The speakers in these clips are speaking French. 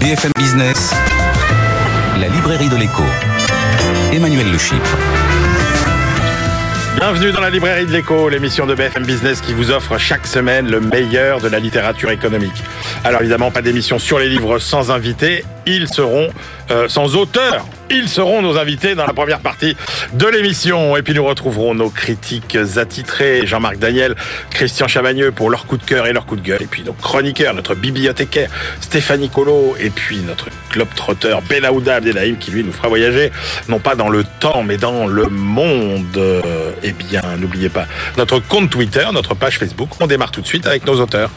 BFM Business, la librairie de l'écho. Emmanuel Le Chypre. Bienvenue dans la librairie de l'écho, l'émission de BFM Business qui vous offre chaque semaine le meilleur de la littérature économique. Alors évidemment, pas d'émission sur les livres sans invités, ils seront euh, sans auteur. Ils seront nos invités dans la première partie de l'émission. Et puis nous retrouverons nos critiques attitrés, Jean-Marc Daniel, Christian Chavagneux pour leur coup de cœur et leur coup de gueule. Et puis nos chroniqueurs, notre bibliothécaire Stéphanie Colo, et puis notre globe-trotteur Benaouda Abdelhaim qui lui nous fera voyager, non pas dans le temps, mais dans le monde. Euh, eh bien, n'oubliez pas notre compte Twitter, notre page Facebook. On démarre tout de suite avec nos auteurs.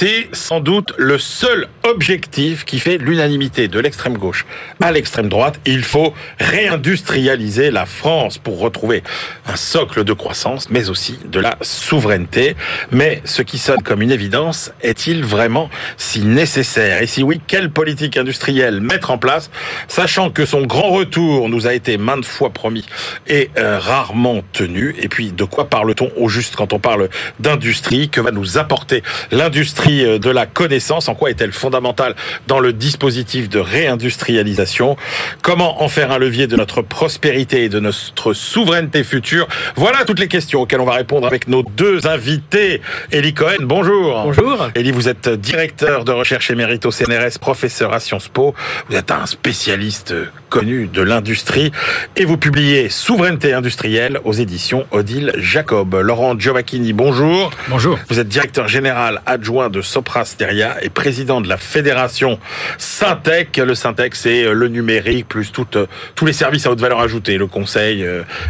C'est sans doute le seul objectif qui fait l'unanimité de l'extrême gauche à l'extrême droite. Il faut réindustrialiser la France pour retrouver un socle de croissance, mais aussi de la souveraineté. Mais ce qui sonne comme une évidence, est-il vraiment si nécessaire? Et si oui, quelle politique industrielle mettre en place, sachant que son grand retour nous a été maintes fois promis et euh, rarement tenu Et puis, de quoi parle-t-on au juste quand on parle d'industrie? Que va nous apporter l'industrie euh, de la connaissance. En quoi est-elle fondamentale dans le dispositif de réindustrialisation Comment en faire un levier de notre prospérité et de notre souveraineté future Voilà toutes les questions auxquelles on va répondre avec nos deux invités. Elie Cohen, bonjour. Bonjour. Elie, vous êtes directeur de recherche émérite au CNRS, professeur à Sciences Po. Vous êtes un spécialiste connu de l'industrie et vous publiez Souveraineté industrielle aux éditions Odile Jacob. Laurent Giovacchini, bonjour. Bonjour. Vous êtes directeur général adjoint de Sopra Steria et président de la fédération Syntec. Le Syntec, c'est euh, le numérique plus euh, tous les services à haute valeur ajoutée, le conseil,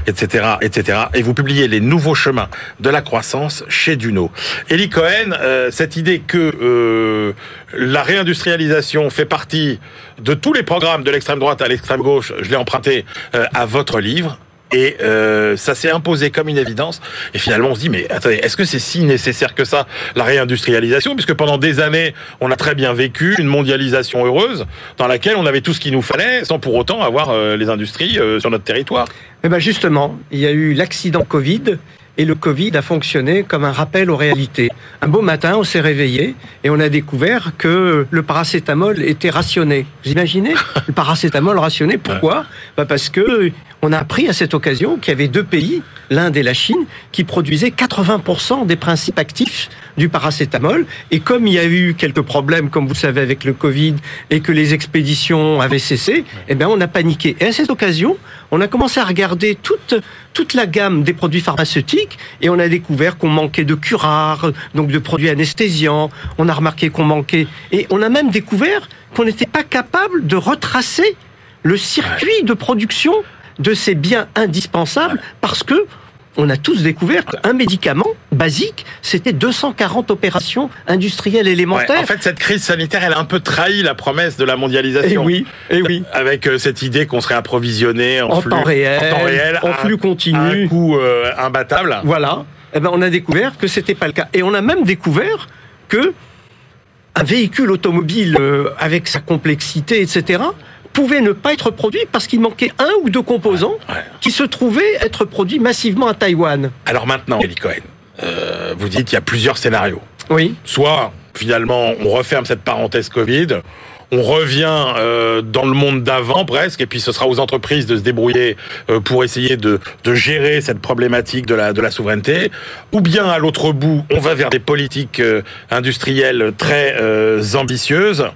etc., euh, etc. Et vous publiez les nouveaux chemins de la croissance chez Duno. Elie Cohen, cette idée que la réindustrialisation fait partie de tous les programmes de l'extrême droite à l'extrême gauche, je l'ai emprunté à votre livre. Et euh, ça s'est imposé comme une évidence. Et finalement, on se dit, mais attendez, est-ce que c'est si nécessaire que ça, la réindustrialisation? Puisque pendant des années, on a très bien vécu une mondialisation heureuse dans laquelle on avait tout ce qu'il nous fallait, sans pour autant avoir euh, les industries euh, sur notre territoire. Eh ben justement, il y a eu l'accident Covid et le Covid a fonctionné comme un rappel aux réalités. Un beau matin, on s'est réveillé et on a découvert que le paracétamol était rationné. Vous imaginez? Le paracétamol rationné, pourquoi? Bah Parce que on a appris à cette occasion qu'il y avait deux pays, l'Inde et la Chine, qui produisaient 80% des principes actifs du paracétamol. Et comme il y a eu quelques problèmes, comme vous savez, avec le Covid et que les expéditions avaient cessé, eh bien, on a paniqué. Et à cette occasion, on a commencé à regarder toute, toute la gamme des produits pharmaceutiques et on a découvert qu'on manquait de curares, donc de produits anesthésiants. On a remarqué qu'on manquait et on a même découvert qu'on n'était pas capable de retracer le circuit de production de ces biens indispensables parce que on a tous découvert qu'un médicament basique, c'était 240 opérations industrielles élémentaires. en fait, cette crise sanitaire, elle a un peu trahi la promesse de la mondialisation. Et eh oui, et eh oui. Avec euh, cette idée qu'on serait approvisionné en, temps réel, en temps réel, en flux continu, à un coût euh, imbattable. Voilà. Eh ben, on a découvert que c'était pas le cas. Et on a même découvert que un véhicule automobile euh, avec sa complexité, etc., pouvait ne pas être produit parce qu'il manquait un ou deux composants qui se trouvaient être produits massivement à Taïwan. Alors maintenant, Elie Cohen, euh, vous dites qu'il y a plusieurs scénarios. Oui. Soit, finalement, on referme cette parenthèse Covid, on revient euh, dans le monde d'avant presque, et puis ce sera aux entreprises de se débrouiller euh, pour essayer de, de, gérer cette problématique de la, de la souveraineté, ou bien à l'autre bout, on va vers des politiques industrielles très ambitieuses.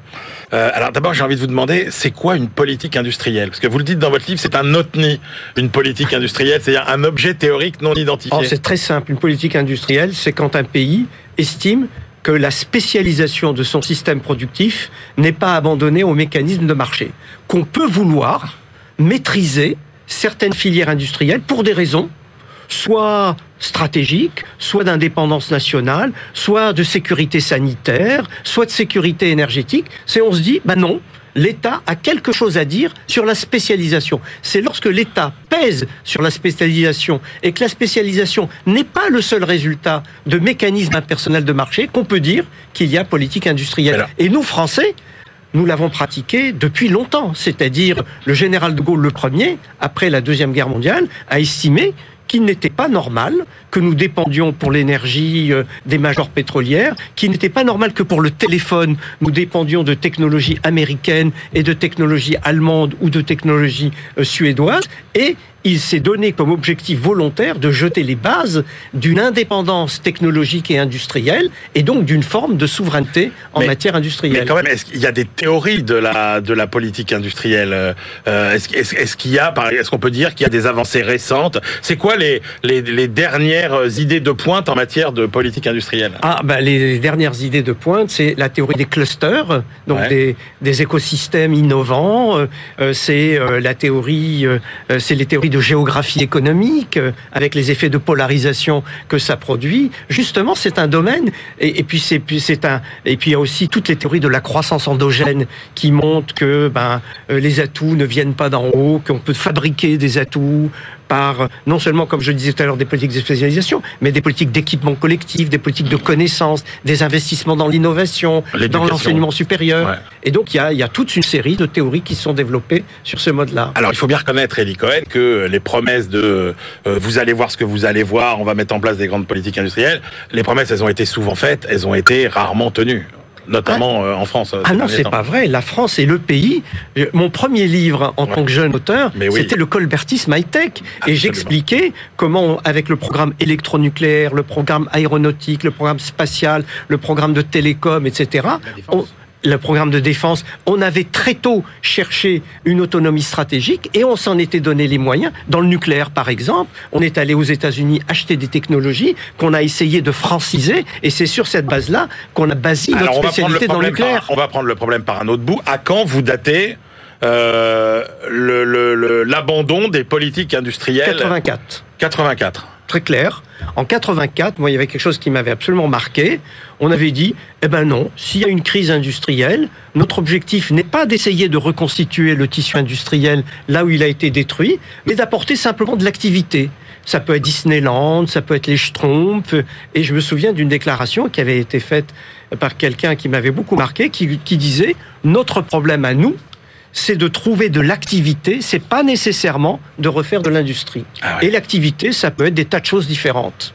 Euh, alors d'abord, j'ai envie de vous demander, c'est quoi une politique industrielle? Parce que vous le dites dans votre livre, c'est un OTNI, une politique industrielle, c'est-à-dire un objet théorique non identifié. C'est très simple. Une politique industrielle, c'est quand un pays estime que la spécialisation de son système productif n'est pas abandonnée au mécanisme de marché. Qu'on peut vouloir maîtriser certaines filières industrielles pour des raisons soit stratégique, soit d'indépendance nationale, soit de sécurité sanitaire, soit de sécurité énergétique. C'est on se dit, bah non, l'État a quelque chose à dire sur la spécialisation. C'est lorsque l'État pèse sur la spécialisation et que la spécialisation n'est pas le seul résultat de mécanismes impersonnels de marché qu'on peut dire qu'il y a politique industrielle. Et nous, Français, nous l'avons pratiqué depuis longtemps. C'est-à-dire, le général de Gaulle le premier, après la Deuxième Guerre mondiale, a estimé qu'il n'était pas normal que nous dépendions pour l'énergie euh, des majors pétrolières, qu'il n'était pas normal que pour le téléphone, nous dépendions de technologies américaines et de technologies allemandes ou de technologies euh, suédoises, et il s'est donné comme objectif volontaire de jeter les bases d'une indépendance technologique et industrielle et donc d'une forme de souveraineté en matière industrielle. Mais quand même, est-ce qu'il y a des théories de la, de la politique industrielle euh, Est-ce est, qu'il y a, est-ce qu'on peut dire qu'il y a des avancées récentes? C'est quoi les, les, les, dernières idées de pointe en matière de politique industrielle? Ah, ben les dernières idées de pointe, c'est la théorie des clusters, donc des, des, écosystèmes innovants. Euh, c'est euh, la théorie, c'est les théories de géographie économique, euh, avec les effets de polarisation que ça produit. Justement, c'est un domaine, et, puis c'est c'est un, et puis il y a aussi toutes les théories de la croissance endogène qui montrent que ben euh, les atouts ne viennent pas d'en haut, qu'on peut fabriquer des atouts par non seulement, comme je disais tout à l'heure, des politiques de spécialisation, mais des politiques d'équipement collectif, des politiques de connaissance, des investissements dans l'innovation, dans l'enseignement supérieur. Et donc, il y, a, il y a toute une série de théories qui sont développées sur ce mode-là. Alors, il faut bien reconnaître, Elie Cohen, que les promesses de euh, vous allez voir ce que vous allez voir, on va mettre en place des grandes politiques industrielles, les promesses, elles ont été souvent faites, elles ont été rarement tenues notamment ah. euh, en France. Ah non, c'est pas vrai. La France est le pays. Mon premier livre en tant que jeune auteur, c'était le colbertisme high-tech. Et j'expliquais comment, avec le programme électronucléaire, le programme aéronautique, le programme spatial, le programme de télécom, etc., le programme de défense, on avait très tôt cherché une autonomie stratégique et on s'en était donné les moyens. Dans le nucléaire, par exemple, on est allé aux États-Unis acheter des technologies qu'on a essayé de franciser et c'est sur cette base-là qu'on a basé notre spécialité dans le nucléaire. on va prendre le problème par un autre bout. À quand vous datez euh, l'abandon des politiques industrielles? 84. 84 très clair. En 84, moi, il y avait quelque chose qui m'avait absolument marqué. On avait dit, eh ben non, s'il y a une crise industrielle, notre objectif n'est pas d'essayer de reconstituer le tissu industriel là où il a été détruit, mais d'apporter simplement de l'activité. Ça peut être Disneyland, ça peut être les Schtroumpfs. Et je me souviens d'une déclaration qui avait été faite par quelqu'un qui m'avait beaucoup marqué, qui, qui disait, notre problème à nous, c'est de trouver de l'activité, c'est pas nécessairement de refaire de l'industrie. Ah Et l'activité, ça peut être des tas de choses différentes.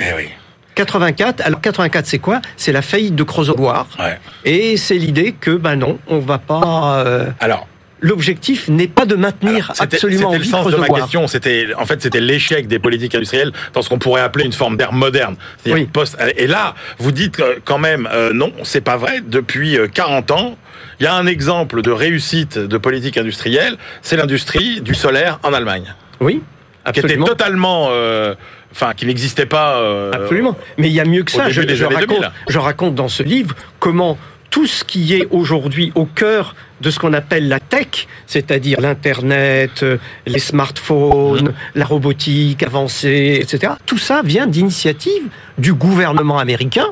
Eh oui. 84, alors 84 c'est quoi? C'est la faillite de Crozoloir. Ouais. Et c'est l'idée que, ben non, on va pas... Euh, alors, L'objectif n'est pas de maintenir absolument C'était le sens de ma question. C'était en fait c'était l'échec des politiques industrielles dans ce qu'on pourrait appeler une forme d'ère moderne. Oui. Post et là, vous dites quand même euh, non, c'est pas vrai. Depuis 40 euh, ans, il y a un exemple de réussite de politique industrielle, c'est l'industrie du solaire en Allemagne. Oui, absolument. Qui était totalement... Euh, enfin, qui n'existait pas. Euh, absolument. Mais il y a mieux que ça. Je, je, raconte, je raconte dans ce livre comment tout ce qui est aujourd'hui au cœur de ce qu'on appelle la tech, c'est-à-dire l'Internet, euh, les smartphones, mmh. la robotique avancée, etc. Tout ça vient d'initiatives du gouvernement américain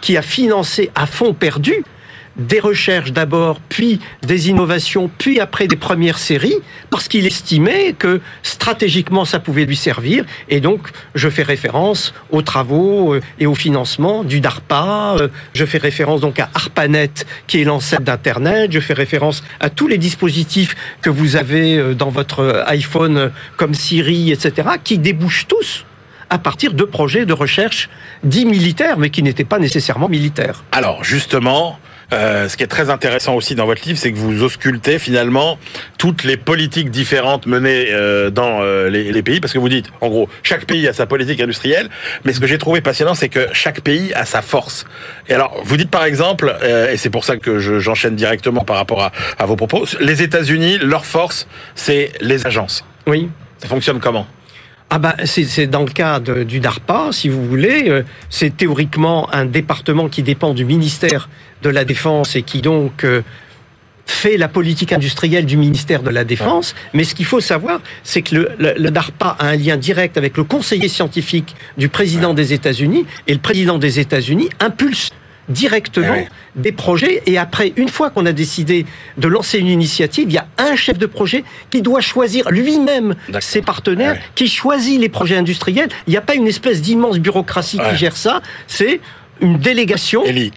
qui a financé à fond perdu des recherches d'abord, puis des innovations, puis après des premières séries, parce qu'il estimait que stratégiquement ça pouvait lui servir. Et donc, je fais référence aux travaux euh, et au financement du DARPA. Euh, je fais référence donc à ARPANET, qui est l'ancêtre d'Internet. Je fais référence à tous les dispositifs que vous avez euh, dans votre iPhone, comme Siri, etc., qui débouchent tous à partir de projets de recherche dits militaires, mais qui n'étaient pas nécessairement militaires. Alors, justement, euh, ce qui est très intéressant aussi dans votre livre, c'est que vous auscultez finalement toutes les politiques différentes menées euh, dans euh, les, les, pays, parce que vous dites, en gros, chaque pays a sa politique industrielle, mais ce que j'ai trouvé passionnant, c'est que chaque pays a sa force. Et alors, vous dites par exemple, et c'est pour ça que j'enchaîne directement par rapport à, à vos propos, les États-Unis, leur force, c'est les agences. Oui. Ça fonctionne comment? Ah ben, c'est dans le cas du DARPA, si vous voulez. Euh, c'est théoriquement un département qui dépend du ministère de la Défense et qui donc euh, fait la politique industrielle du ministère de la Défense, mais ce qu'il faut savoir, c'est que le, le, le, DARPA a un lien direct avec le conseiller scientifique du président des États-Unis, et le président des États-Unis impulse directement Eh oui. des projets. Et après, une fois qu'on a décidé de lancer une initiative, il y a un chef de projet qui doit choisir lui-même ses partenaires, Eh oui. qui choisit les projets industriels. Il n'y a pas une espèce d'immense bureaucratie qui gère ça. C'est une délégation. Elie,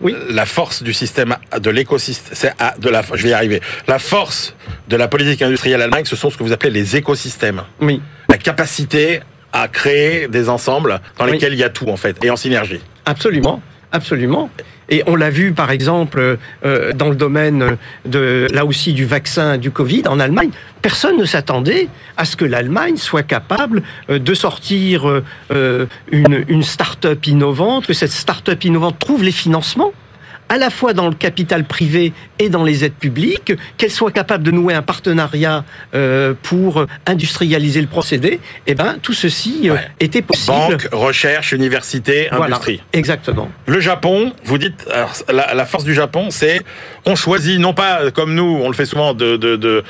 Oui. la force du système, de l'écosystème, c'est ah, de la, je vais y arriver. La force de la politique industrielle allemande, ce sont ce que vous appelez les écosystèmes. Oui. La capacité à créer des ensembles dans lesquels il y a tout, en fait, et en synergie. Absolument, absolument. Et on l'a vu par exemple euh, dans le domaine de là aussi du vaccin du Covid en Allemagne. Personne ne s'attendait à ce que l'Allemagne soit capable euh, de sortir euh, une, une start-up innovante, que cette start-up innovante trouve les financements à la fois dans le capital privé et dans les aides publiques, qu'elle soit capable de nouer un partenariat euh, pour industrialiser le procédé, eh ben tout ceci euh, Ouais. était possible. Banque, recherche, université, Voilà, industrie. exactement. Le Japon, vous dites, alors, la, la force du Japon, c'est on choisit non pas comme nous, on le fait souvent, de, de,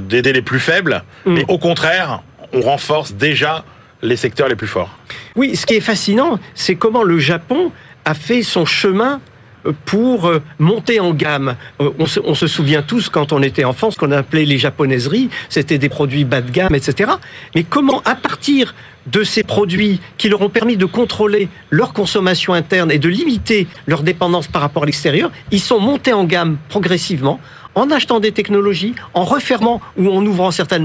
d'aider les plus faibles, Mm. mais au contraire, on renforce déjà les secteurs les plus forts. Oui, ce qui est fascinant, c'est comment le Japon a fait son chemin pour euh, monter en gamme. Euh, On se, souvient tous quand on était enfant, ce qu'on appelait les japonaiseries, c'était des produits bas de gamme, etc. Mais comment, à partir de ces produits qui leur ont permis de contrôler leur consommation interne et de limiter leur dépendance par rapport à l'extérieur, ils sont montés en gamme progressivement en achetant des technologies, en refermant ou en ouvrant certains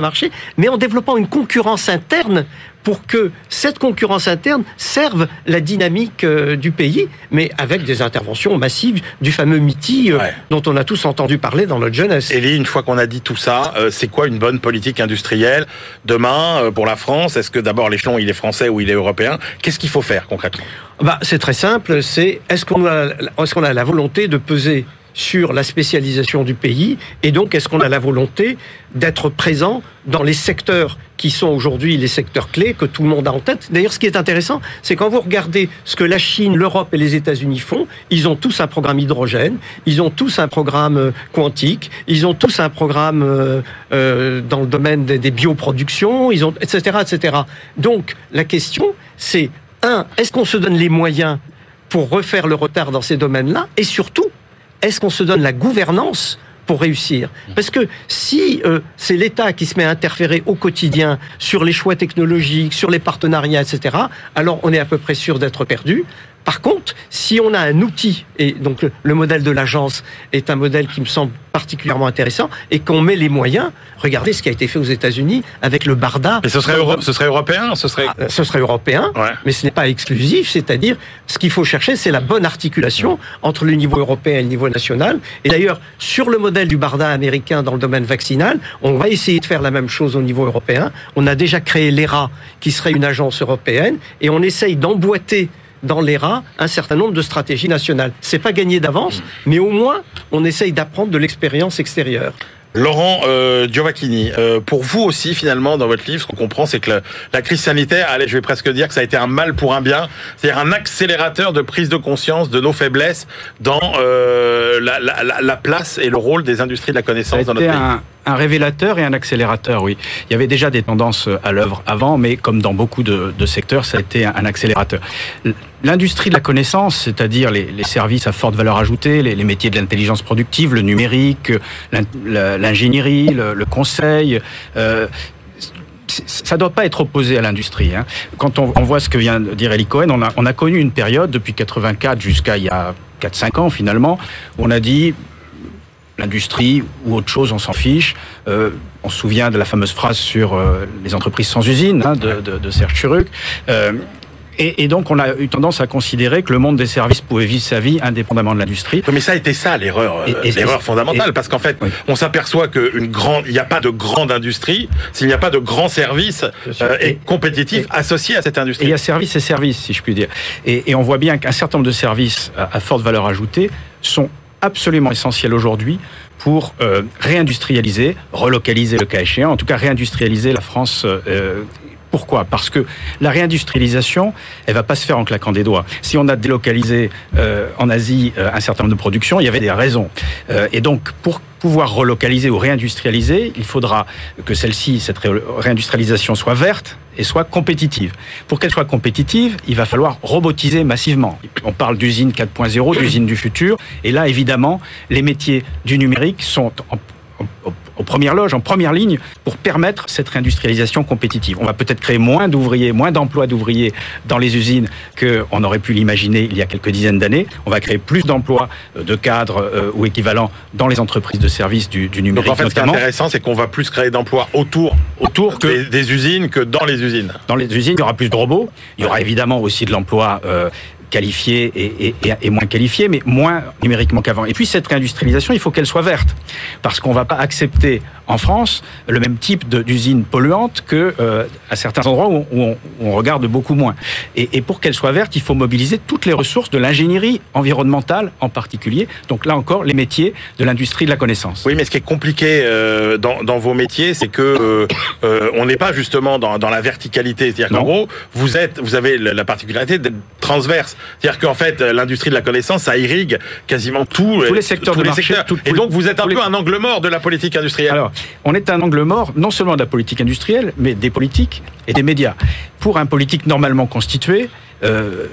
marchés, mais en développant une concurrence interne pour que cette concurrence interne serve la dynamique euh, du pays, mais avec des interventions massives du fameux MITI euh, Ouais. dont on a tous entendu parler dans notre jeunesse. Elie, une fois qu'on a dit tout ça, euh, c'est quoi une bonne politique industrielle demain pour la France? Est-ce que d'abord l'échelon il est français ou il est européen? Qu'est-ce qu'il faut faire concrètement? Bah, c'est très simple. C'est est-ce qu'on a, est-ce qu'on a la volonté de peser sur la spécialisation du pays et donc est-ce qu'on a la volonté d'être présent dans les secteurs qui sont aujourd'hui les secteurs clés que tout le monde a en tête. D'ailleurs, ce qui est intéressant, c'est quand vous regardez ce que la Chine, l'Europe et les États-Unis font, ils ont tous un programme hydrogène, ils ont tous un programme euh, quantique, ils ont tous un programme euh, euh, dans le domaine des, bioproductions, ils ont etc etc. Donc la question, c'est un, est-ce qu'on se donne les moyens pour refaire le retard dans ces domaines-là? Et surtout, est-ce qu'on se donne la gouvernance pour réussir Parce que si euh, c'est l'État qui se met à interférer au quotidien sur les choix technologiques, sur les partenariats, etc., alors on est à peu près sûr d'être perdu. Par contre, si on a un outil, et donc le, le modèle de l'agence est un modèle qui me semble particulièrement intéressant, et qu'on met les moyens, regardez ce qui a été fait aux États-Unis avec le Barda. Et ce serait, euro- ce serait européen Ce serait Ah, ce serait européen, Ouais. mais ce n'est pas exclusif, c'est-à-dire ce qu'il faut chercher, c'est la bonne articulation entre le niveau européen et le niveau national. Et d'ailleurs, sur le modèle du Barda américain dans le domaine vaccinal, on va essayer de faire la même chose au niveau européen. On a déjà créé l'ERA, qui serait une agence européenne, et on essaye d'emboîter dans l'ERA un certain nombre de stratégies nationales. C'est pas gagné d'avance, mais au moins on essaye d'apprendre de l'expérience extérieure. Laurent euh, Giovacchini, euh, pour vous aussi finalement dans votre livre, ce qu'on comprend, c'est que la, la crise sanitaire, allez, je vais presque dire que ça a été un mal pour un bien, c'est-à-dire un accélérateur de prise de conscience de nos faiblesses dans euh, la, la- la- la place et le rôle des industries de la connaissance dans notre pays. un, un révélateur et un accélérateur, oui. Il y avait déjà des tendances à l'œuvre avant, mais comme dans beaucoup de, secteurs, ça a été un, accélérateur. L'industrie de la connaissance, c'est-à-dire les, services à forte valeur ajoutée, les, métiers de l'intelligence productive, le numérique, l'ingénierie, le, conseil, euh, ça ne doit pas être opposé à l'industrie. hein. Quand on, on voit ce que vient de dire Eli Cohen, on a, on a connu une période depuis 84 jusqu'à il y a 4-5 ans finalement, où on a dit l'industrie ou autre chose, on s'en fiche. Euh, on se souvient de la fameuse phrase sur euh, les entreprises sans usine hein, de, de, de Serge Churuc. Euh, et, et donc, on a eu tendance à considérer que le monde des services pouvait vivre sa vie indépendamment de l'industrie. Mais ça a été ça l'erreur, l'erreur fondamentale, et- parce qu'en fait, Oui. on s'aperçoit qu'une grande, il n'y a pas de grande industrie s'il n'y a pas de grands services euh, et Et- compétitifs associés à cette Et industrie. il y a services et services, si je puis dire. Et, et on voit bien qu'un certain nombre de services à, à forte valeur ajoutée sont absolument essentiels aujourd'hui pour euh, réindustrialiser, relocaliser le cas échéant, en tout cas réindustrialiser la France euh, Pourquoi? Parce que la réindustrialisation, elle va pas se faire en claquant des doigts. Si on a délocalisé euh, en Asie euh, un certain nombre de productions, il y avait des raisons. Euh, et donc, pour pouvoir relocaliser ou réindustrialiser, il faudra que celle-ci, cette réindustrialisation soit verte et soit compétitive. Pour qu'elle soit compétitive, il va falloir robotiser massivement. On parle d'usine 4.0, d'usine du futur, et là, évidemment, les métiers du numérique sont en, en, aux premières loges, en première ligne, pour permettre cette réindustrialisation compétitive. On va peut-être créer moins d'ouvriers, moins d'emplois d'ouvriers dans les usines qu'on aurait pu l'imaginer il y a quelques dizaines d'années. On va créer plus d'emplois euh, de cadres euh, ou équivalents dans les entreprises de services du, du numérique. Donc en fait, ce qui est intéressant, c'est qu'on va plus créer d'emplois autour, autour que... Des, usines que dans les usines. Dans les usines, il y aura plus de robots. Il y aura évidemment aussi de l'emploi euh, qualifiés et, et, et, moins qualifiés, mais moins numériquement qu'avant. Et puis cette réindustrialisation, il faut qu'elle soit verte, parce qu'on ne va pas accepter en France le même type d'usine polluante que euh, à certains endroits où on, où on regarde beaucoup moins. Et, et pour qu'elle soit verte, il faut mobiliser toutes les ressources de l'ingénierie environnementale en particulier. Donc là encore, les métiers de l'industrie de la connaissance. Oui, mais ce qui est compliqué euh, dans, dans, vos métiers, c'est que euh, euh on n'est pas justement dans, dans la verticalité. C'est-à-dire qu'en gros, vous êtes, vous avez la particularité d'être transverse. C'est-à-dire qu'en fait, l'industrie de la connaissance, ça irrigue quasiment tous, tous les secteurs tous de les marché. Secteurs. et donc, vous êtes un peu un angle mort de la politique industrielle. Alors, on est un angle mort, non seulement de la politique industrielle, mais des politiques et des médias. Pour un politique normalement constitué, euh,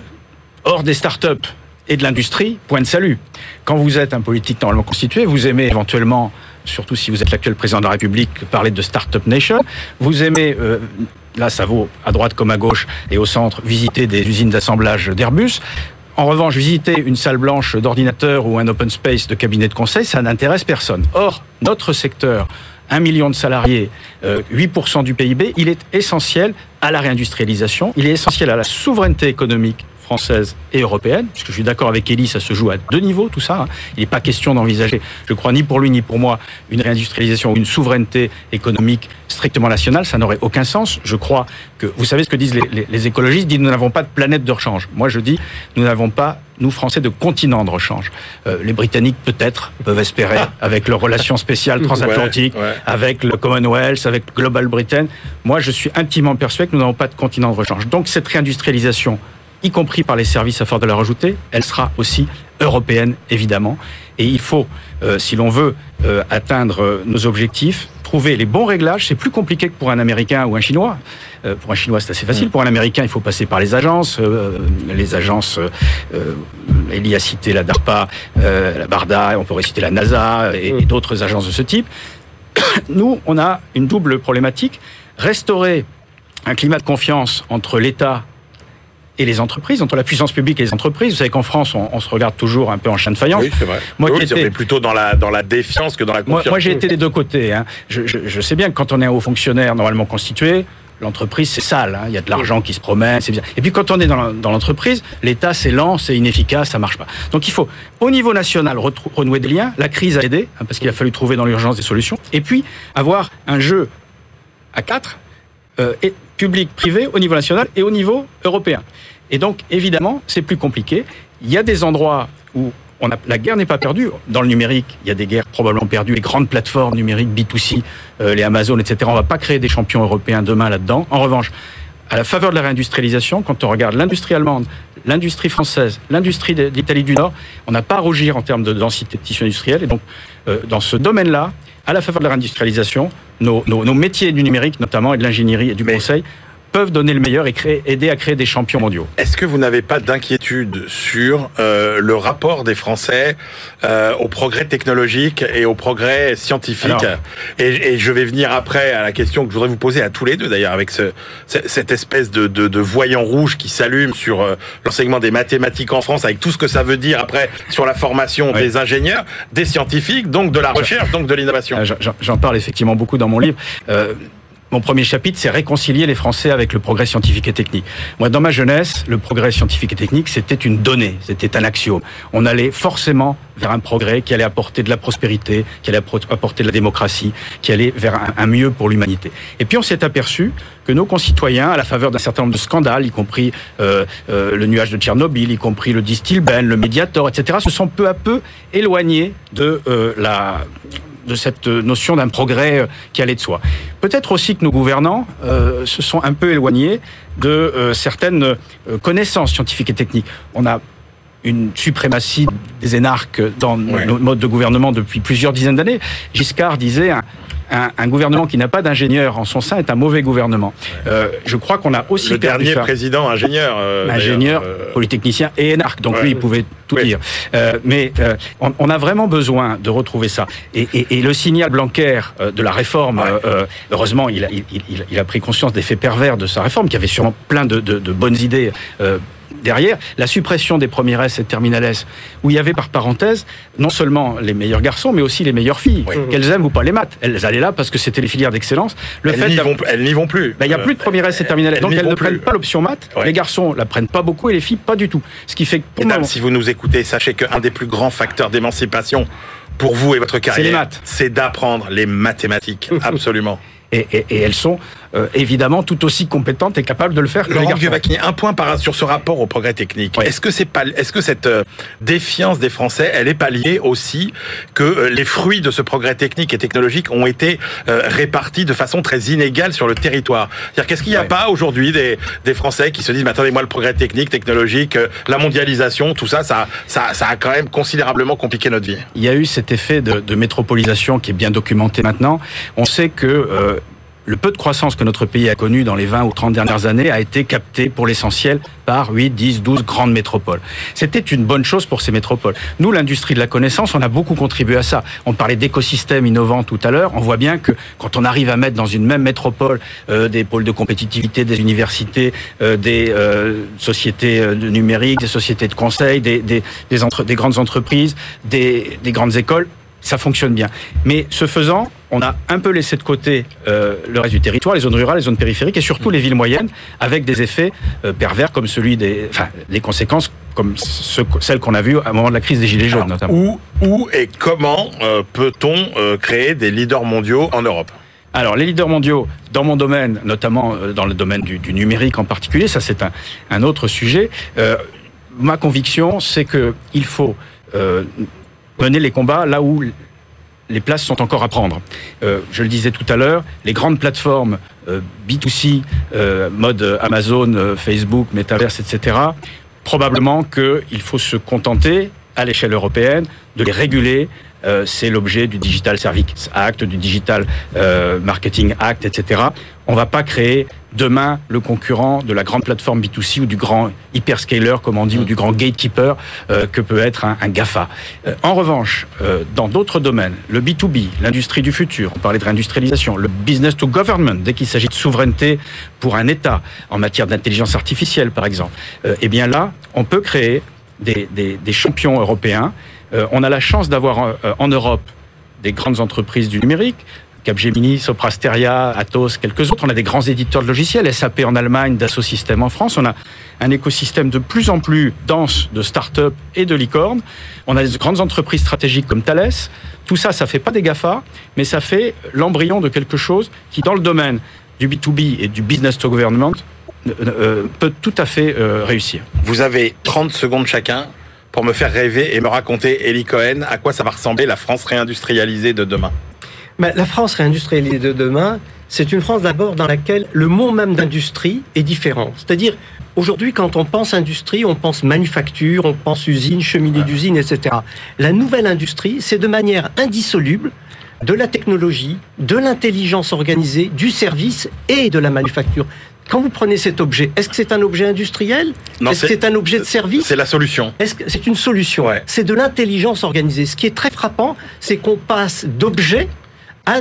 hors des start-up et de l'industrie, point de salut. Quand vous êtes un politique normalement constitué, vous aimez éventuellement, surtout si vous êtes l'actuel président de la République, parler de start-up nation. Vous aimez euh, là ça vaut à droite comme à gauche et au centre, visiter des usines d'assemblage d'Airbus. En revanche, visiter une salle blanche d'ordinateur ou un open space de cabinet de conseil, ça n'intéresse personne. Or, notre secteur, un million de salariés, euh, 8% du PIB, il est essentiel à la réindustrialisation, il est essentiel à la souveraineté économique française et européenne, puisque je suis d'accord avec Elie, ça se joue à deux niveaux, tout ça. Hein. Il n'est pas question d'envisager, je crois, ni pour lui ni pour moi, une réindustrialisation ou une souveraineté économique strictement nationale, ça n'aurait aucun sens. Je crois que, vous savez ce que disent les, les, les écologistes, ils disent nous n'avons pas de planète de rechange. Moi, je dis nous n'avons pas nous Français de continent de rechange. Euh, les Britanniques peut-être peuvent espérer avec leurs relations spéciales transatlantiques, ouais, ouais. avec le Commonwealth, avec Global Britain. Moi, je suis intimement persuadé que nous n'avons pas de continent de rechange. Donc cette réindustrialisation y compris par les services à forte valeur ajoutée, elle sera aussi européenne, évidemment. Et il faut, euh, si l'on veut euh, atteindre euh, nos objectifs, trouver les bons réglages. C'est plus compliqué que pour un Américain ou un Chinois. Euh, pour un Chinois, c'est assez facile. Pour un Américain, il faut passer par les agences. Les agences, Elie a cité la DARPA, la BARDA, on pourrait citer la NASA et, et d'autres agences de ce type. Nous, on a une double problématique. Restaurer un climat de confiance entre l'État et les entreprises, entre la puissance publique et les entreprises. Vous savez qu'en France, on, on, se regarde toujours un peu en chien de faïence. Oui, c'est vrai. Moi, oui, était... plutôt dans la, dans la défiance que dans la confiance. Moi, moi j'ai été des deux côtés. Hein. Je, je, je, sais bien que quand on est un haut fonctionnaire normalement constitué, l'entreprise c'est sale, hein. il y a de l'argent qui se promène, c'est bien. Et puis quand on est dans l'entreprise, l'État c'est lent, c'est inefficace, ça marche pas. Donc il faut au niveau national renouer des liens. La crise a aidé hein, parce qu'il a fallu trouver dans l'urgence des solutions. Et puis avoir un jeu à quatre, euh, et public, privé, au niveau national et au niveau européen. Et donc, évidemment, c'est plus compliqué. Il y a des endroits où on a, la guerre n'est pas perdue. Dans le numérique, il y a des guerres probablement perdues. Les grandes plateformes numériques B2C, euh, les Amazon, etc. On ne va pas créer des champions européens demain là-dedans. En revanche, à la faveur de la réindustrialisation, quand on regarde l'industrie allemande, l'industrie française, l'industrie d'Italie du Nord, on n'a pas à rougir en termes de densité de tissu industriel. Et donc, euh, dans ce domaine-là, à la faveur de la réindustrialisation, nos, nos, nos métiers du numérique, notamment, et de l'ingénierie et du conseil, peuvent donner le meilleur et créer, aider à créer des champions mondiaux. Est-ce que vous n'avez pas d'inquiétude sur euh, le rapport des Français euh, au progrès technologique et au progrès scientifique Alors, et, et, je vais venir après à la question que je voudrais vous poser à tous les deux d'ailleurs avec ce, cette espèce de, de, de voyant rouge qui s'allume sur euh, l'enseignement des mathématiques en France avec tout ce que ça veut dire après sur la formation oui. des ingénieurs, des scientifiques, donc de la recherche, donc de l'innovation. J'en parle effectivement beaucoup dans mon livre. Mon premier chapitre, c'est réconcilier les Français avec le progrès scientifique et technique. Moi, dans ma jeunesse, le progrès scientifique et technique, c'était une donnée, c'était un axiome. On allait forcément vers un progrès qui allait apporter de la prospérité, qui allait apporter de la démocratie, qui allait vers un, mieux pour l'humanité. Et puis on s'est aperçu que nos concitoyens, à la faveur d'un certain nombre de scandales, y compris euh, euh, le nuage de Tchernobyl, y compris le Distilben, le Mediator, etc., se sont peu à peu éloignés de euh, la de cette notion d'un progrès euh, qui allait de soi. Peut-être aussi que nos gouvernants euh, se sont un peu éloignés de euh, certaines connaissances scientifiques et techniques. On a une suprématie des énarques dans Ouais. nos modes de gouvernement depuis plusieurs dizaines d'années. Giscard disait un, gouvernement qui n'a pas d'ingénieur en son sein est un mauvais gouvernement. Euh, je crois qu'on a aussi Le perdu dernier ça. président ingénieur. euh, ingénieur, euh, polytechnicien et énarque. Donc Ouais. lui, il pouvait tout Oui. dire. Mais on, on a vraiment besoin de retrouver ça. Et, et- et le signal Blanquer de la réforme, Ouais. heureusement, il a, il, il- il a pris conscience des faits pervers de sa réforme, qui avait sûrement plein de, de- de bonnes idées. Derrière, la suppression des premiers S et terminales S, où il y avait par parenthèse non seulement les meilleurs garçons, mais aussi les meilleures filles, Oui. qu'elles aiment ou pas les maths. Elles allaient là parce que c'était les filières d'excellence. Le elles n'y vont, vont plus. ben, il n'y a Euh, plus de première S et terminale. elles Donc elles ne plus. prennent pas l'option maths. Ouais. Les garçons la prennent pas beaucoup et les filles pas du tout. Ce qui fait que pour Mesdames, moment- si vous nous écoutez, sachez qu'un des plus grands facteurs d'émancipation pour vous et votre carrière, c'est d'apprendre les mathématiques. Absolument. et, et- et elles sont euh, évidemment tout aussi compétentes et capables de le faire que les Laurent. Giovacchini, un point par, sur ce rapport au progrès technique. Oui. Est-ce que c'est pas, est-ce que cette euh, défiance des Français, elle est pas liée aussi que euh, les fruits de ce progrès technique et technologique ont été euh, répartis de façon très inégale sur le territoire? C'est-à-dire, qu'est-ce qu'il n'y a pas aujourd'hui des, des Français qui se disent, mais attendez, moi, le progrès technique, technologique, la mondialisation, tout ça, ça, ça, ça a quand même considérablement compliqué notre vie? Il y a eu cet effet de, de métropolisation qui est bien documenté maintenant. On sait que euh, le peu de croissance que notre pays a connu dans les 20 ou 30 dernières années a été capté pour l'essentiel par 8, 10, 12 grandes métropoles. C'était une bonne chose pour ces métropoles. Nous, l'industrie de la connaissance, on a beaucoup contribué à ça. On parlait d'écosystèmes innovants tout à l'heure. On voit bien que quand on arrive à mettre dans une même métropole euh, des pôles de compétitivité, des universités, euh, des euh, sociétés euh, de numérique, des sociétés de conseil, des, des, des, entre- des grandes entreprises, des grandes écoles, ça fonctionne bien. Mais ce faisant, on a un peu laissé de côté euh, le reste du territoire, les zones rurales, les zones périphériques et surtout les villes moyennes, avec des effets euh, pervers comme celui des, enfin, les conséquences comme ce- celles qu'on a vues à un moment de la crise des gilets jaunes Alors, notamment. où, où et comment euh, peut-on euh, créer des leaders mondiaux en Europe? Alors, les leaders mondiaux, dans mon domaine, notamment dans le domaine du, du numérique en particulier, ça c'est un, un autre sujet. Euh, ma conviction, c'est que il faut euh, mener les combats là où les places sont encore à prendre. Euh, je le disais tout à l'heure, les grandes plateformes euh, B2C, euh, mode Amazon, euh, Facebook, Metaverse, etc., probablement qu'il faut se contenter, à l'échelle européenne, de les réguler. Euh, c'est l'objet du Digital Services Act, du Digital euh, Marketing Act, etc. On va pas créer demain le concurrent de la grande plateforme B2C ou du grand hyperscaler, comme on dit, ou du grand gatekeeper euh, que peut être un, GAFA. En revanche, dans d'autres domaines, le B2B, l'industrie du futur, on parlait de réindustrialisation, le business to government, dès qu'il s'agit de souveraineté pour un État, en matière d'intelligence artificielle par exemple, eh bien là, on peut créer des champions européens. Euh, on a la chance d'avoir euh, en Europe des grandes entreprises du numérique, Capgemini, Soprasteria, Atos, quelques autres. On a des grands éditeurs de logiciels, SAP en Allemagne, Dassault Systèmes en France. On a un écosystème de plus en plus dense de start-up et de licornes. On a des grandes entreprises stratégiques comme Thales. Tout ça, ça fait pas des GAFA, mais ça fait l'embryon de quelque chose qui, dans le domaine du B2B et du business to government, euh, peut tout à fait réussir. Vous avez 30 secondes chacun pour me faire rêver et me raconter, Eli Cohen, à quoi ça va ressembler la France réindustrialisée de demain. Ben, la France réindustrialisée de demain, c'est une France d'abord dans laquelle le mot même d'industrie est différent. C'est-à-dire, aujourd'hui, quand on pense industrie, on pense manufacture, on pense usine, cheminée d'usine, etc. La nouvelle industrie, c'est de manière indissoluble de la technologie, de l'intelligence organisée, du service et de la manufacture. Quand vous prenez cet objet, est-ce que c'est un objet industriel Est-ce que c'est- c'est un objet de service C'est la solution. est-ce que c'est une solution Ouais. C'est de l'intelligence organisée. Ce qui est très frappant, c'est qu'on passe d'objets à,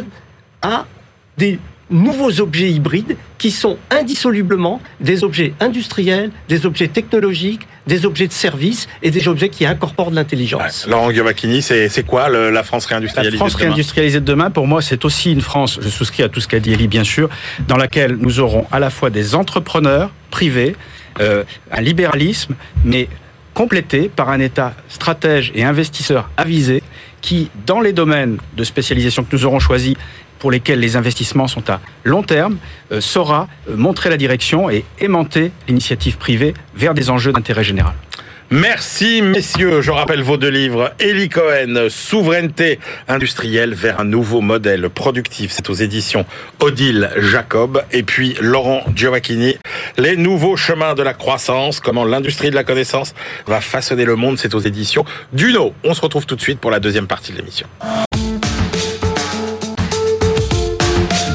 à des nouveaux objets hybrides qui sont indissolublement des objets industriels, des objets technologiques, des objets de service et des objets qui incorporent de Ouais. l'intelligence. Laurent Giovacchini, c'est quoi le- la France La réindustrialisée France de demain réindustrialisée de demain, pour moi, c'est aussi une France, je souscris à tout ce qu'a dit Elie, bien sûr, dans laquelle nous aurons à la fois des entrepreneurs privés, euh, un libéralisme, mais complété par un État stratège et investisseur avisé qui, dans les domaines de spécialisation que nous aurons choisis, pour lesquels les investissements sont à long terme, euh, saura euh, montrer la direction et aimanter l'initiative privée vers des enjeux d'intérêt général. Merci messieurs, je rappelle vos deux livres, Eli Cohen, Souveraineté industrielle vers un nouveau modèle productif, c'est aux éditions Odile Jacob, et puis Laurent Giovacchini, Les nouveaux chemins de la croissance, comment l'industrie de la connaissance va façonner le monde, c'est aux éditions Duno. On se retrouve tout de suite pour la deuxième partie de l'émission.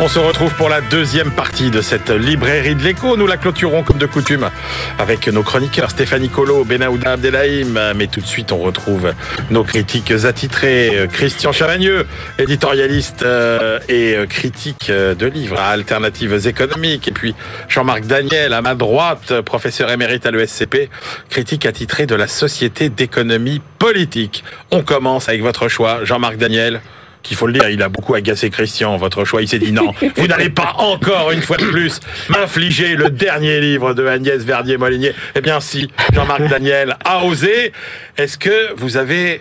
On se retrouve pour la deuxième partie de cette librairie de l'écho. Nous la clôturons comme de coutume avec nos chroniqueurs Stéphanie Colo, Benaouda Abdelhaim. Mais tout de suite, on retrouve nos critiques attitrés. Christian Chavagneux, éditorialiste euh, et critique de livres à alternatives économiques. Et puis Jean-Marc Daniel, à ma droite, professeur émérite à l'ESCP, critique attitré de la Société d'économie politique. On commence avec votre choix, Jean-Marc Daniel qu'il faut le dire, il a beaucoup agacé Christian, votre choix. Il s'est dit non, vous n'allez pas encore une fois de plus m'infliger le dernier livre de Agnès Verdier-Molinier. Eh bien si, Jean-Marc Daniel a osé. Est-ce que vous avez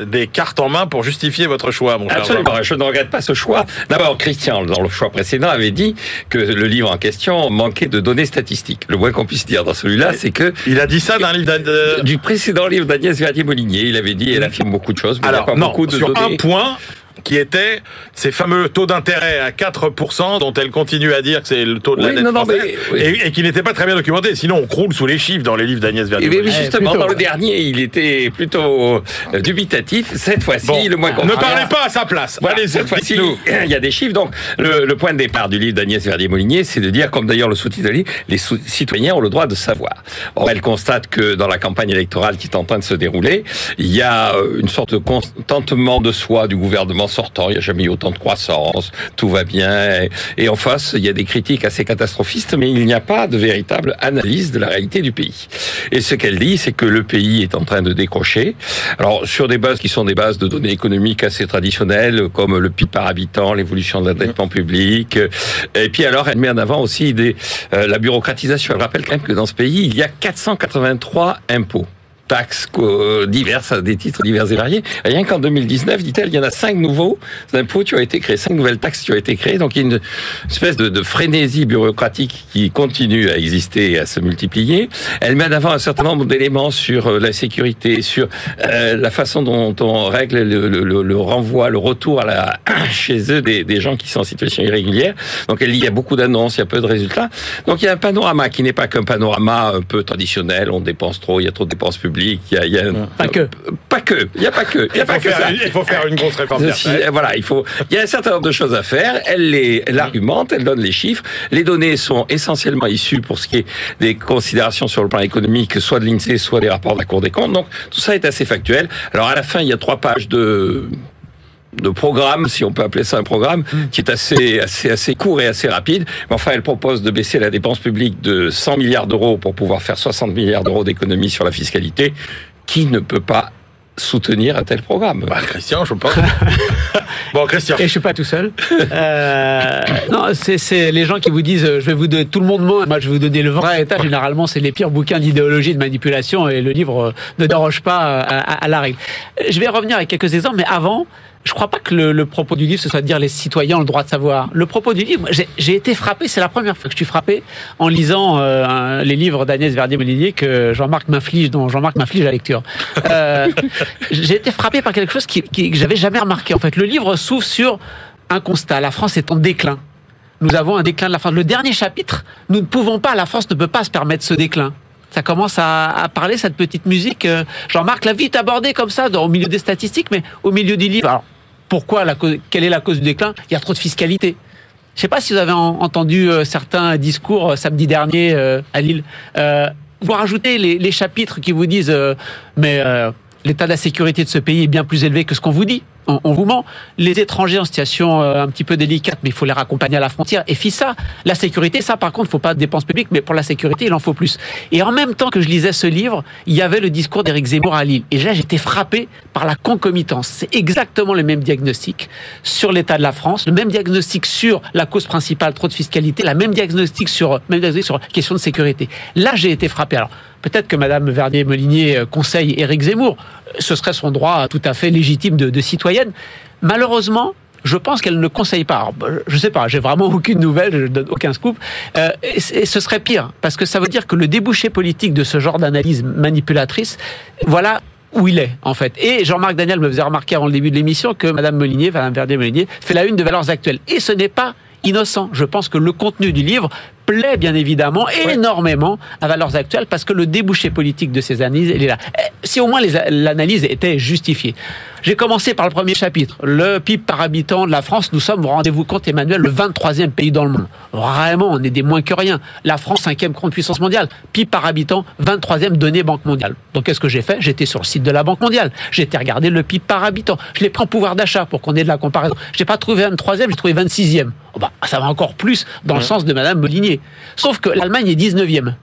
des cartes en main pour justifier votre choix, mon cher Absolument, je ne regrette pas ce choix. D'abord, Christian, dans le choix précédent, avait dit que le livre en question manquait de données statistiques. Le moins qu'on puisse dire dans celui-là, c'est que... Il a dit ça d'un livre de... Du précédent livre d'Agnès Verdier-Molinier. Il avait dit, elle affirme beaucoup de choses, mais Alors, il a pas non, beaucoup de sur données. un point, qui était ces fameux taux d'intérêt à 4% dont elle continue à dire que c'est le taux de la Oui, dette non, non, française, mais- oui. et, et qui n'était pas très bien documenté. Sinon, on croule sous les chiffres dans les livres d'Agnès Verdier. oui, justement, plutôt. dans le dernier, il était plutôt euh, dubitatif. Cette fois-ci, Bon, le moins qu'on ne parlez pas à sa place. Voilà, Allez, cette fois-ci, il y a des chiffres. Donc, le, le point de départ du livre d'Agnès Verdier-Molinier, c'est de dire, comme d'ailleurs le sous-titre les sous- citoyens ont le droit de savoir. Or, elle constate que dans la campagne électorale qui est en train de se dérouler, il y a euh, une sorte de contentement de soi du gouvernement sortant. Il n'y a jamais eu autant de croissance, tout va bien. Et en face, il y a des critiques assez catastrophistes, mais il n'y a pas de véritable analyse de la réalité du pays. Et ce qu'elle dit, c'est que le pays est en train de décrocher. Alors, sur des bases qui sont des bases de données économiques assez traditionnelles, comme le PIB par habitant, l'évolution de l'endettement public. Et puis alors, elle met en avant aussi des, euh, la bureaucratisation. Elle rappelle quand même que dans ce pays, il y a 483 impôts taxes euh, diverses, des titres divers et variés. Rien qu'en 2019, dit-elle, il y en a cinq nouveaux impôts qui ont été créés, cinq nouvelles taxes qui ont été créées. Donc il y a une espèce de, frénésie bureaucratique qui continue à exister et à se multiplier. Elle met en avant un certain nombre d'éléments sur euh, la sécurité, sur euh, la façon dont on règle le, renvoi, le retour à la, chez eux des, des gens qui sont en situation irrégulière. Donc il y a beaucoup d'annonces, il y a peu de résultats. Donc il y a un panorama qui n'est pas qu'un panorama un peu traditionnel. On dépense trop, il y a trop de dépenses publiques. Il y a, il y a Pas que. pas que. Il y a pas que. Il y a Il pas faut, que faire, ça. il faut faire une grosse réforme retraites. voilà, il faut. Il y a un certain nombre de choses à faire. Elle les, elle argumente, elle donne les chiffres. Les données sont essentiellement issues pour ce qui est des considérations sur le plan économique, soit de l'Insee, soit des rapports de la Cour des comptes. Donc tout ça est assez factuel. Alors à la fin, il y a trois pages de de programme, si on peut appeler ça un programme, qui est assez, assez, assez court et assez rapide. Mais enfin, elle propose de baisser la dépense publique de 100 milliards d'euros pour pouvoir faire 60 milliards d'euros d'économies sur la fiscalité. Qui ne peut pas soutenir un tel programme? Bah, Christian, je pense. bon, Christian. Et je suis pas tout seul. Euh, non, c'est c'est les gens qui vous disent, euh, je vais vous donner tout le monde ment, moi je vais vous donner le vrai état. Généralement, c'est les pires bouquins d'idéologie, de manipulation, et le livre euh, ne déroge pas à, à- à la règle. Je vais revenir avec quelques exemples, mais avant. Je crois pas que le, le propos du livre ce soit de dire les citoyens ont le droit de savoir. Le propos du livre, j'ai- été frappé, c'est la première fois que je suis frappé en lisant euh, un- les livres d'Agnès Verdier-Molinier que Jean-Marc m'inflige, dont Jean-Marc m'inflige la lecture. Euh, j'ai été frappé par quelque chose qui, qui- que j'avais jamais remarqué. En fait, le livre s'ouvre sur un constat. La France est en déclin. Nous avons un déclin de la France. Le dernier chapitre, nous ne pouvons pas, la France ne peut pas se permettre ce déclin. Ça commence à, parler cette petite musique. euh, Jean-Marc l'a vite abordé comme ça, au milieu des statistiques, mais au milieu du livre. Alors, pourquoi la cause, Quelle est la cause du déclin? Il y a trop de fiscalité. Je sais pas si vous avez en- entendu euh, certains discours euh, samedi dernier à Lille. Vous rajoutez les, les chapitres qui vous disent mais l'état de la sécurité de ce pays est bien plus élevé que ce qu'on vous dit. On, vous ment. Les étrangers en situation euh, un petit peu délicate, mais il faut les raccompagner à la frontière. Et fi ça, la sécurité, ça par contre, faut pas de dépenses publiques, mais pour la sécurité, il en faut plus. Et en même temps que je lisais ce livre, il y avait le discours d'Éric Zemmour à Lille. Et là, j'étais frappé par la concomitance. C'est exactement le même diagnostic sur l'état de la France, le même diagnostic sur la cause principale, trop de fiscalité, la même diagnostic sur, même diagnostic sur la question de sécurité. Là, j'ai été frappé. Alors, peut-être que Madame Vernier-Molinier euh, conseille Éric Zemmour. Ce serait son droit tout à fait légitime de, de citoyenne. Malheureusement, je pense qu'elle ne conseille pas. Alors, bah, je sais pas, j'ai vraiment aucune nouvelle, je donne aucun scoop. Euh, et, et ce serait pire, parce que ça veut dire que le débouché politique de ce genre d'analyse manipulatrice, voilà où il est, en fait. Et Jean-Marc Daniel me faisait remarquer avant le début de l'émission que Madame Molinier, Madame Verdier-Molinier, fait la une de Valeurs Actuelles. Et ce n'est pas innocent. Je pense que le contenu du livre plaît bien évidemment énormément à Valeurs Actuelles parce que le débouché politique de ces analyses, il est là. Eh, Si au moins l'analyse était justifiée. J'ai commencé par le premier chapitre. Le PIB par habitant de la France, nous sommes, vous rendez-vous compte Emmanuel, le 23e pays dans le monde. Vraiment, on est des moins que rien. La France, cinquième grande puissance mondiale. PIB par habitant, 23e donnée Banque mondiale. Donc qu'est-ce que j'ai fait? J'étais sur le site de la Banque mondiale. J'ai été regarder le PIB par habitant. Je l'ai pris en pouvoir d'achat pour qu'on ait de la comparaison. Je n'ai pas trouvé 23e, j'ai trouvé 26e. Oh bah, ça va encore plus dans le sens de Madame Molinier. Sauf que l'Allemagne est 19e.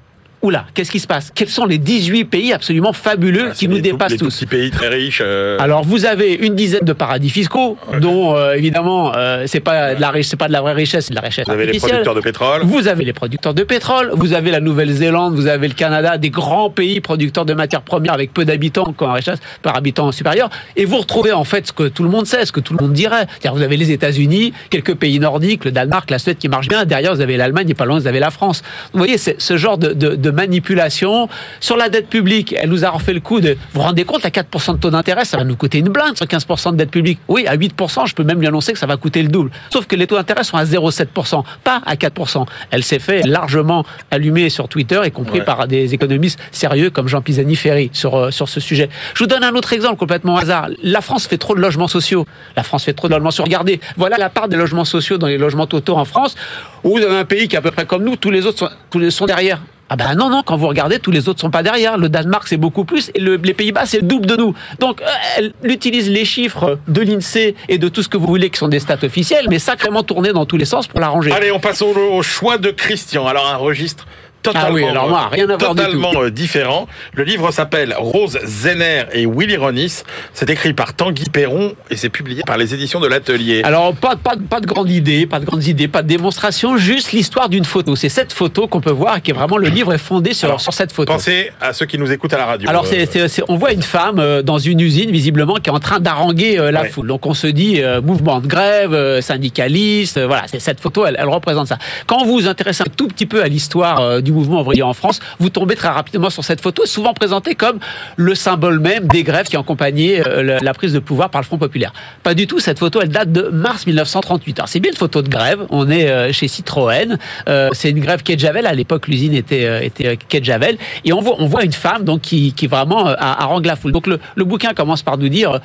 Oula, qu'est-ce qui se passe? Quels sont les 18 pays absolument fabuleux qui C'est nous dépassent les tous pays très riches. euh, alors vous avez une dizaine de paradis fiscaux, dont euh, évidemment euh, c'est pas de la c'est pas de la vraie richesse, c'est de la richesse vous avez les producteurs de pétrole. Vous avez les producteurs de pétrole, vous avez la Nouvelle-Zélande, vous avez le Canada, des grands pays producteurs de matières premières avec peu d'habitants, qui une richesse par habitant supérieur, et vous retrouvez en fait ce que tout le monde sait, ce que tout le monde dirait. C'est-à-dire vous avez les États-Unis, quelques pays nordiques, le Danemark, la Suède qui marche bien, derrière vous avez l'Allemagne et pas loin vous avez la France. Vous voyez, c'est ce genre de, de, de manipulation sur la dette publique. Elle nous a refait le coup de. Vous vous rendez compte, à 4% de taux d'intérêt, ça va nous coûter une blinde sur 15% de dette publique. Oui, à 8%, je peux même lui annoncer que ça va coûter le double. Sauf que les taux d'intérêt sont à 0,7%, pas à 4%. Elle s'est fait largement allumer sur Twitter, y compris Ouais. par des économistes sérieux comme Jean Pisani-Ferry sur, euh, sur ce sujet. Je vous donne un autre exemple complètement au hasard. La France fait trop de logements sociaux. La France fait trop de logements sociaux. Regardez, voilà la part des logements sociaux dans les logements totaux en France. Où vous avez un pays qui est à peu près comme nous, tous les autres sont, tous les sont derrière. Ah ben non, non, quand vous regardez, tous les autres sont pas derrière. Le Danemark, c'est beaucoup plus, et le- les Pays-Bas, c'est le double de nous. Donc, euh, elle utilise les chiffres de l'INSEE et de tout ce que vous voulez qui sont des stats officielles, mais sacrément tournés dans tous les sens pour l'arranger. Allez, on passe au choix de Christian. Alors, un registre totalement, Ah oui, alors moi, rien à voir du euh, différent. Le livre s'appelle Rose Zenner et Willy Ronis. C'est écrit par Tanguy Perron et c'est publié par les éditions de l'Atelier. Alors, pas, pas, pas de grande idée, pas de grandes idées, pas de démonstration, juste l'histoire d'une photo. C'est cette photo qu'on peut voir, qui est vraiment le livre est fondé sur, Alors, sur cette photo. Pensez à ceux qui nous écoutent à la radio. Alors, Euh, c'est, c'est- c'est- on voit une femme euh, dans une usine, visiblement, qui est en train d'haranguer euh, la Ouais. foule. Donc, on se dit euh, mouvement de grève, euh, syndicaliste, euh, voilà, c'est cette photo, elle, elle représente ça. Quand vous vous intéressez un tout petit peu à l'histoire du mouvement ouvrier en France, vous tombez très rapidement sur cette photo, souvent présentée comme le symbole même des grèves qui accompagnaient euh, la, prise de pouvoir par le Front populaire. Pas du tout. Cette photo, elle date de mars 1938. Alors, c'est bien une photo de grève. On est euh, chez Citroën. Euh, c'est une grève quai de Javel. À l'époque, l'usine était, était quai de Javel. Et on voit, on voit une femme donc qui, qui vraiment harangue la foule. Donc, le, le bouquin commence par nous dire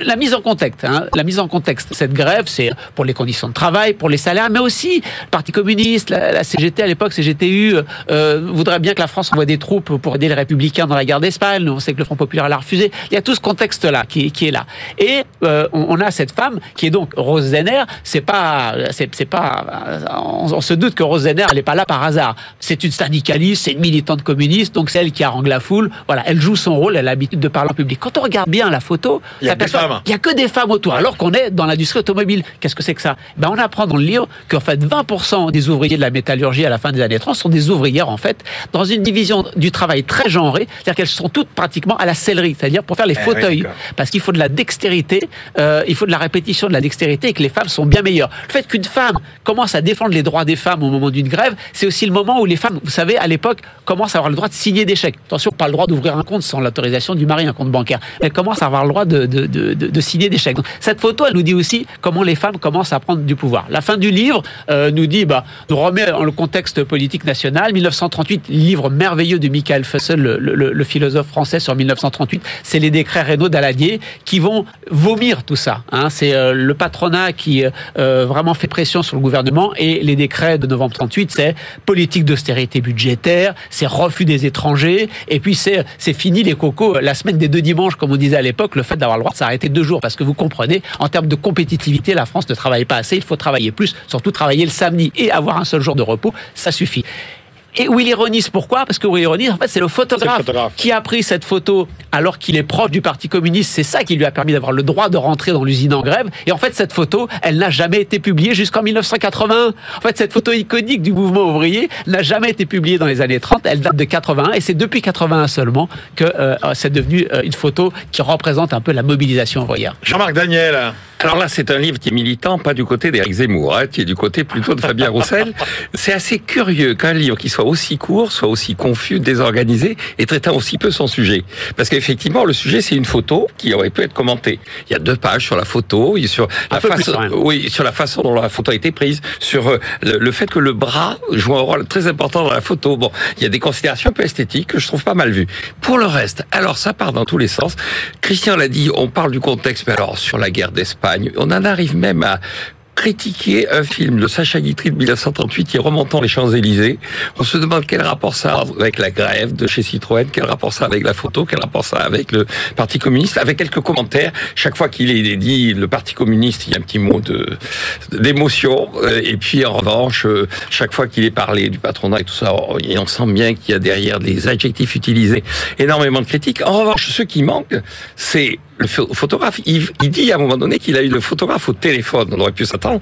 la mise en contexte. hein, la mise en contexte. Cette grève, c'est pour les conditions de travail, pour les salaires, mais aussi le Parti communiste, la CGT à l'époque, CGTU, euh, voudrait bien que la France envoie des troupes pour aider les républicains dans la guerre d'Espagne. On sait que le Front populaire l'a refusé. Il y a tout ce contexte-là qui, qui est là. Et euh, on, a cette femme qui est donc Rose Zenner. C'est pas, c'est, pas, on, on se doute que Rose Zenner, elle n'est pas là par hasard. C'est une syndicaliste, c'est une militante communiste, donc c'est elle qui harangue la foule. Voilà, elle joue son rôle, elle a l'habitude de parler en public. Quand on regarde bien la photo, Il y a que des femmes. il y a que des femmes autour, alors qu'on est dans l'industrie automobile. Qu'est-ce que c'est que ça? Ben on apprend dans le livre qu'en fait 20% des ouvriers de la métallurgie à la fin des années 30 sont des ouvrières en fait dans une division du travail très genrée, c'est-à-dire qu'elles sont toutes pratiquement à la sellerie, c'est-à-dire pour faire les Eh fauteuils, parce qu'il faut de la dextérité, euh, il faut de la répétition de la dextérité et que les femmes sont bien meilleures. Le fait qu'une femme commence à défendre les droits des femmes au moment d'une grève, c'est aussi le moment où les femmes, vous savez, à l'époque, commencent à avoir le droit de signer des chèques. Attention, pas le droit d'ouvrir un compte sans l'autorisation du mari, un compte bancaire. Elles commencent à avoir le droit de, de, de, de- de signer des chèques. Donc, cette photo, elle nous dit aussi comment les femmes commencent à prendre du pouvoir. La fin du livre euh, nous dit, bah, nous remet en le contexte politique national. 1938, livre merveilleux de Michael Fussell, le, philosophe français sur 1938. C'est les décrets Reynaud d'Aladier qui vont vomir tout ça. hein. C'est euh, le patronat qui euh, vraiment fait pression sur le gouvernement et les décrets de novembre 38, c'est politique d'austérité budgétaire, c'est refus des étrangers et puis c'est c'est fini les cocos la semaine des deux dimanches comme on disait à l'époque, le fait d'avoir le droit de s'arrêter deux jours parce que vous comprenez en termes de compétitivité, la France ne travaille pas assez, il faut travailler plus, surtout travailler le samedi et avoir un seul jour de repos, ça suffit. Et Willy Ronis, pourquoi? Parce que Willy Ronis, en fait, c'est le photographe, C'est le photographe. qui a pris cette photo alors qu'il est proche du Parti communiste. C'est ça qui lui a permis d'avoir le droit de rentrer dans l'usine en grève. Et en fait, cette photo, elle n'a jamais été publiée jusqu'en 1981. En fait, cette photo iconique du mouvement ouvrier n'a jamais été publiée dans les années 30. Elle date de 81 et c'est depuis 81 seulement que euh, c'est devenu euh, une photo qui représente un peu la mobilisation ouvrière. Jean-Marc Daniel. Alors là, c'est un livre qui est militant, pas du côté d'Éric Zemmour, hein, qui est du côté plutôt de Fabien Roussel. C'est assez curieux qu'un livre qui soit aussi court, soit aussi confus, désorganisé, et traitant aussi peu son sujet. Parce qu'effectivement, le sujet, c'est une photo qui aurait pu être commentée. Il y a deux pages sur la photo, sur la façon, oui, sur la façon dont la photo a été prise, sur euh, le fait que le bras joue un rôle très important dans la photo. Bon, il y a des considérations un peu esthétiques que je trouve pas mal vues. Pour le reste, alors ça part dans tous les sens. Christian l'a dit, on parle du contexte, mais alors sur la guerre d'Espagne, on en arrive même à critiquer un film de Sacha Guitry de 1938 qui est remontant les Champs-Élysées. On se demande quel rapport ça a avec la grève de chez Citroën, quel rapport ça a avec la photo, quel rapport ça a avec le Parti communiste, avec quelques commentaires. Chaque fois qu'il est dit le Parti communiste, il y a un petit mot d'émotion. Euh, Et puis en revanche, euh, chaque fois qu'il est parlé du patronat et tout ça, on sent bien qu'il y a derrière des adjectifs utilisés énormément de critiques. En revanche, ce qui manque, c'est le pho- photographe. Il dit à un moment donné qu'il a eu le photographe au téléphone. On aurait pu s'attendre